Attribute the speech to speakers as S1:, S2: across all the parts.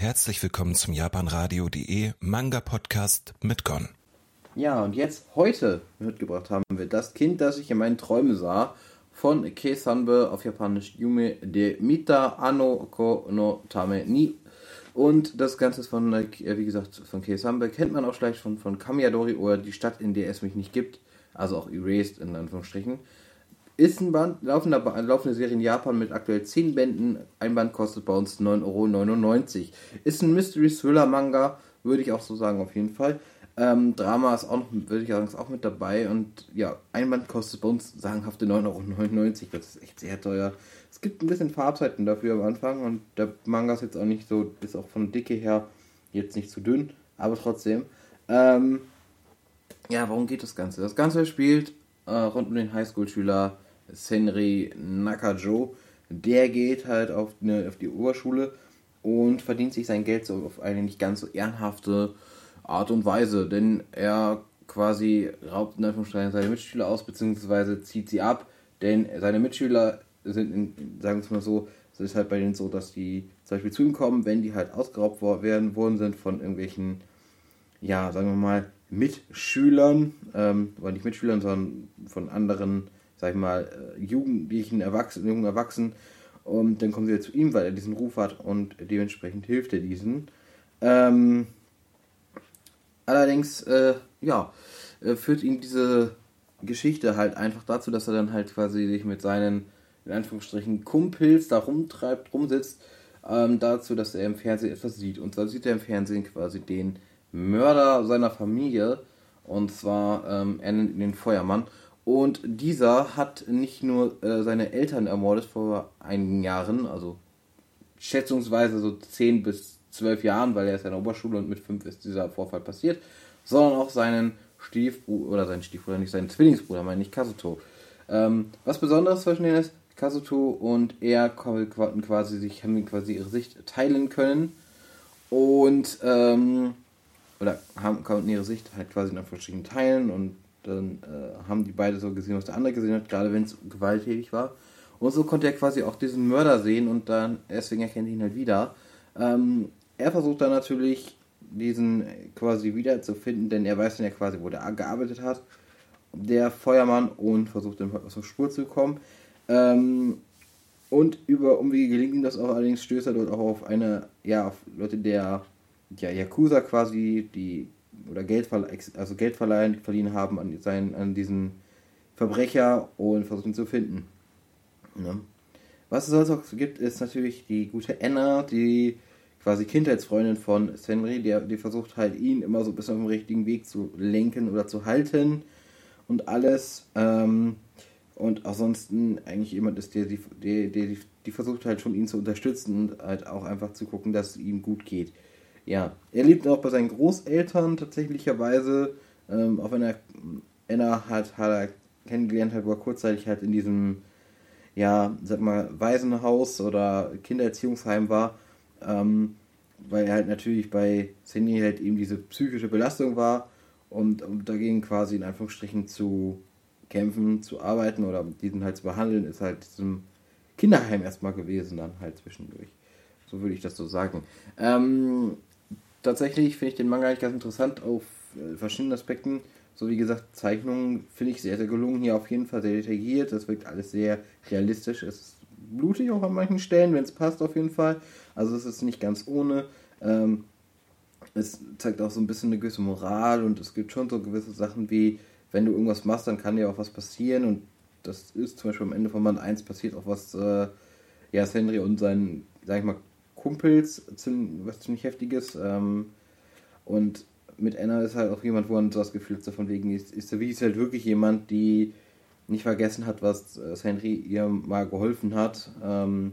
S1: Herzlich willkommen zum japanradio.de Manga Podcast mit Gon.
S2: Ja, und jetzt heute mitgebracht haben wir das Kind, das ich in meinen Träumen sah, von Kei Sanbe auf Japanisch Yume de Mita Ano Ko no Tame ni. Und das Ganze ist von, äh, wie gesagt, von Kei Sanbe. Kennt man auch vielleicht von, von Kamiyadori oder die Stadt, in der es mich nicht gibt. Also auch Erased in Anführungsstrichen. Ist ein Band, laufende, laufende Serie in Japan mit aktuell 10 Bänden. Ein Band kostet bei uns 9,99 Euro. Ist ein Mystery-Thriller-Manga, würde ich auch so sagen, auf jeden Fall. Ähm, Drama ist auch würde ich ist auch mit dabei. Und ja, ein Band kostet bei uns sagenhafte 9,99 Euro. Das ist echt sehr teuer. Es gibt ein bisschen Farbseiten dafür am Anfang. Und der Manga ist jetzt auch nicht so, ist auch von Dicke her jetzt nicht zu dünn. Aber trotzdem. Ähm, ja, warum geht das Ganze? Das Ganze spielt äh, rund um den Highschool-Schüler Senri Nakajo. Der geht halt auf, eine, auf die Oberschule und verdient sich sein Geld so auf eine nicht ganz so ehrenhafte Art und Weise, denn er quasi raubt in Anführungszeichen seine Mitschüler aus, beziehungsweise zieht sie ab, denn seine Mitschüler sind, in, sagen wir es mal so, es ist halt bei denen so, dass die zum Beispiel zu ihm kommen, wenn die halt ausgeraubt werden, worden sind von irgendwelchen, ja, sagen wir mal, Mitschülern, ähm, aber nicht Mitschülern, sondern von anderen sag ich mal, äh, jugendlichen Erwachsenen, jungen Erwachsenen. Und dann kommen sie zu ihm, weil er diesen Ruf hat und dementsprechend hilft er diesen. Ähm, allerdings, äh, ja, äh, führt ihn diese Geschichte halt einfach dazu, dass er dann halt quasi sich mit seinen, in Anführungsstrichen, Kumpels da rumtreibt, rumsitzt, ähm, dazu, dass er im Fernsehen etwas sieht. Und zwar sieht er im Fernsehen quasi den Mörder seiner Familie, und zwar, ähm, er nennt ihn den Feuermann. Und dieser hat nicht nur äh, seine Eltern ermordet vor einigen Jahren, also schätzungsweise so 10 bis 12 Jahren, weil er ist in der Oberschule und mit 5 ist dieser Vorfall passiert, sondern auch seinen Stiefbruder, oder seinen Stiefbruder, nicht seinen Zwillingsbruder, meine ich, Kazuto. Ähm, was Besonderes zwischen denen ist, Kazuto und er konnten quasi sich, haben quasi ihre Sicht teilen können und ähm, oder haben, konnten ihre Sicht halt quasi in Anführungsstrichen teilen und dann äh, haben die beide so gesehen, was der andere gesehen hat, gerade wenn es gewalttätig war. Und so konnte er quasi auch diesen Mörder sehen und dann, deswegen erkennt er ihn halt wieder. Ähm, er versucht dann natürlich, diesen quasi wiederzufinden, denn er weiß dann ja quasi, wo der gearbeitet hat, der Feuermann, und versucht dann aus der Spur zu kommen. Ähm, und über Umwege gelingt ihm das auch, allerdings stößt er dort auch auf eine, ja, auf Leute der ja, Yakuza quasi, die oder Geld, also Geld verliehen haben an, seinen, an diesen Verbrecher und versuchen zu finden. Ja. Was es sonst noch gibt, ist natürlich die gute Anna, die quasi Kindheitsfreundin von Henry, die, die versucht halt ihn immer so ein bisschen auf den richtigen Weg zu lenken oder zu halten und alles. Ähm, und ansonsten eigentlich jemand ist, der, die, der, der, die versucht halt schon ihn zu unterstützen und halt auch einfach zu gucken, dass es ihm gut geht. Ja, er lebt auch bei seinen Großeltern tatsächlicherweise, ähm, auch wenn er Anna halt, hat er kennengelernt hat, wo er kurzzeitig halt in diesem, ja, sag mal, Waisenhaus oder Kindererziehungsheim war, ähm, weil er halt natürlich bei Cindy halt eben diese psychische Belastung war und um dagegen quasi in Anführungsstrichen zu kämpfen, zu arbeiten oder diesen halt zu behandeln, ist halt diesem Kinderheim erstmal gewesen, dann halt zwischendurch. So würde ich das so sagen. Ähm, tatsächlich finde ich den Manga eigentlich ganz interessant auf äh, verschiedenen Aspekten. So wie gesagt, Zeichnungen finde ich sehr, sehr gelungen. Hier auf jeden Fall sehr detailliert. Das wirkt alles sehr realistisch. Es ist blutig auch an manchen Stellen, wenn es passt auf jeden Fall. Also es ist nicht ganz ohne. Ähm, es zeigt auch so ein bisschen eine gewisse Moral und es gibt schon so gewisse Sachen wie, wenn du irgendwas machst, dann kann dir auch was passieren und das ist zum Beispiel am Ende von Band 1 passiert auch was, äh, ja, Henry und sein, sag ich mal, Kumpels, was ziemlich heftiges. Ähm, und mit Anna ist halt auch jemand, wo man so das Gefühl hat, von wegen ist, ist, ist halt wirklich jemand, die nicht vergessen hat, was äh, Henry ihr mal geholfen hat. Ähm,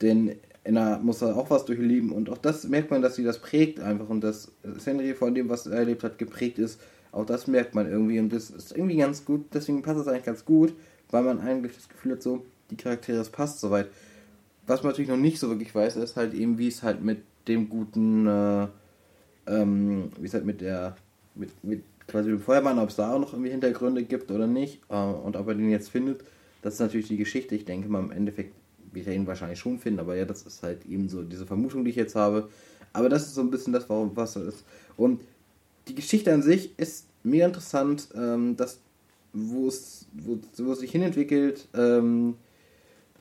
S2: denn Anna muss da auch was durchleben und auch das merkt man, dass sie das prägt einfach und dass Henry von dem, was er erlebt hat, geprägt ist. Auch das merkt man irgendwie und das ist irgendwie ganz gut, deswegen passt es eigentlich ganz gut, weil man eigentlich das Gefühl hat, so, die Charaktere, es passt soweit was man natürlich noch nicht so wirklich weiß, ist halt eben, wie es halt mit dem guten, äh, ähm, wie es halt mit der, mit, mit quasi dem Feuermann, ob es da auch noch irgendwie Hintergründe gibt oder nicht äh, und ob er den jetzt findet, das ist natürlich die Geschichte. Ich denke mal, im Endeffekt wird er ihn wahrscheinlich schon finden, aber ja, das ist halt eben so diese Vermutung, die ich jetzt habe. Aber das ist so ein bisschen das, warum was das ist. Und die Geschichte an sich ist mega interessant, ähm, das, wo es, wo, wo es sich hinentwickelt, ähm,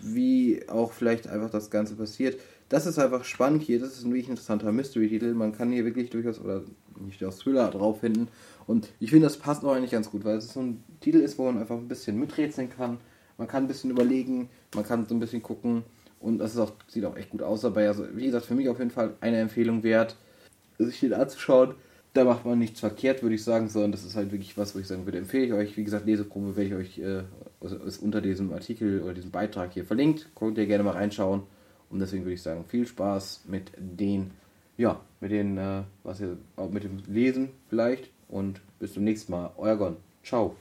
S2: wie auch vielleicht einfach das Ganze passiert. Das ist einfach spannend hier. Das ist ein wirklich interessanter Mystery-Titel. Man kann hier wirklich durchaus, oder nicht durchaus Thriller drauf finden. Und ich finde, das passt auch eigentlich ganz gut, weil es so ein Titel ist, wo man einfach ein bisschen miträtseln kann. Man kann ein bisschen überlegen, man kann so ein bisschen gucken. Und das auch, sieht auch echt gut aus dabei. Also, wie gesagt, für mich auf jeden Fall eine Empfehlung wert, sich den anzuschauen. Da macht man nichts verkehrt, würde ich sagen, sondern das ist halt wirklich was, wo ich sagen würde, empfehle ich euch. Wie gesagt, Leseprobe werde ich euch äh, ist unter diesem Artikel oder diesem Beitrag hier verlinkt. Könnt ihr gerne mal reinschauen. Und deswegen würde ich sagen, viel Spaß mit den, ja, mit den, äh, was ihr, mit dem Lesen vielleicht. Und bis zum nächsten Mal. Euer Gon. Ciao.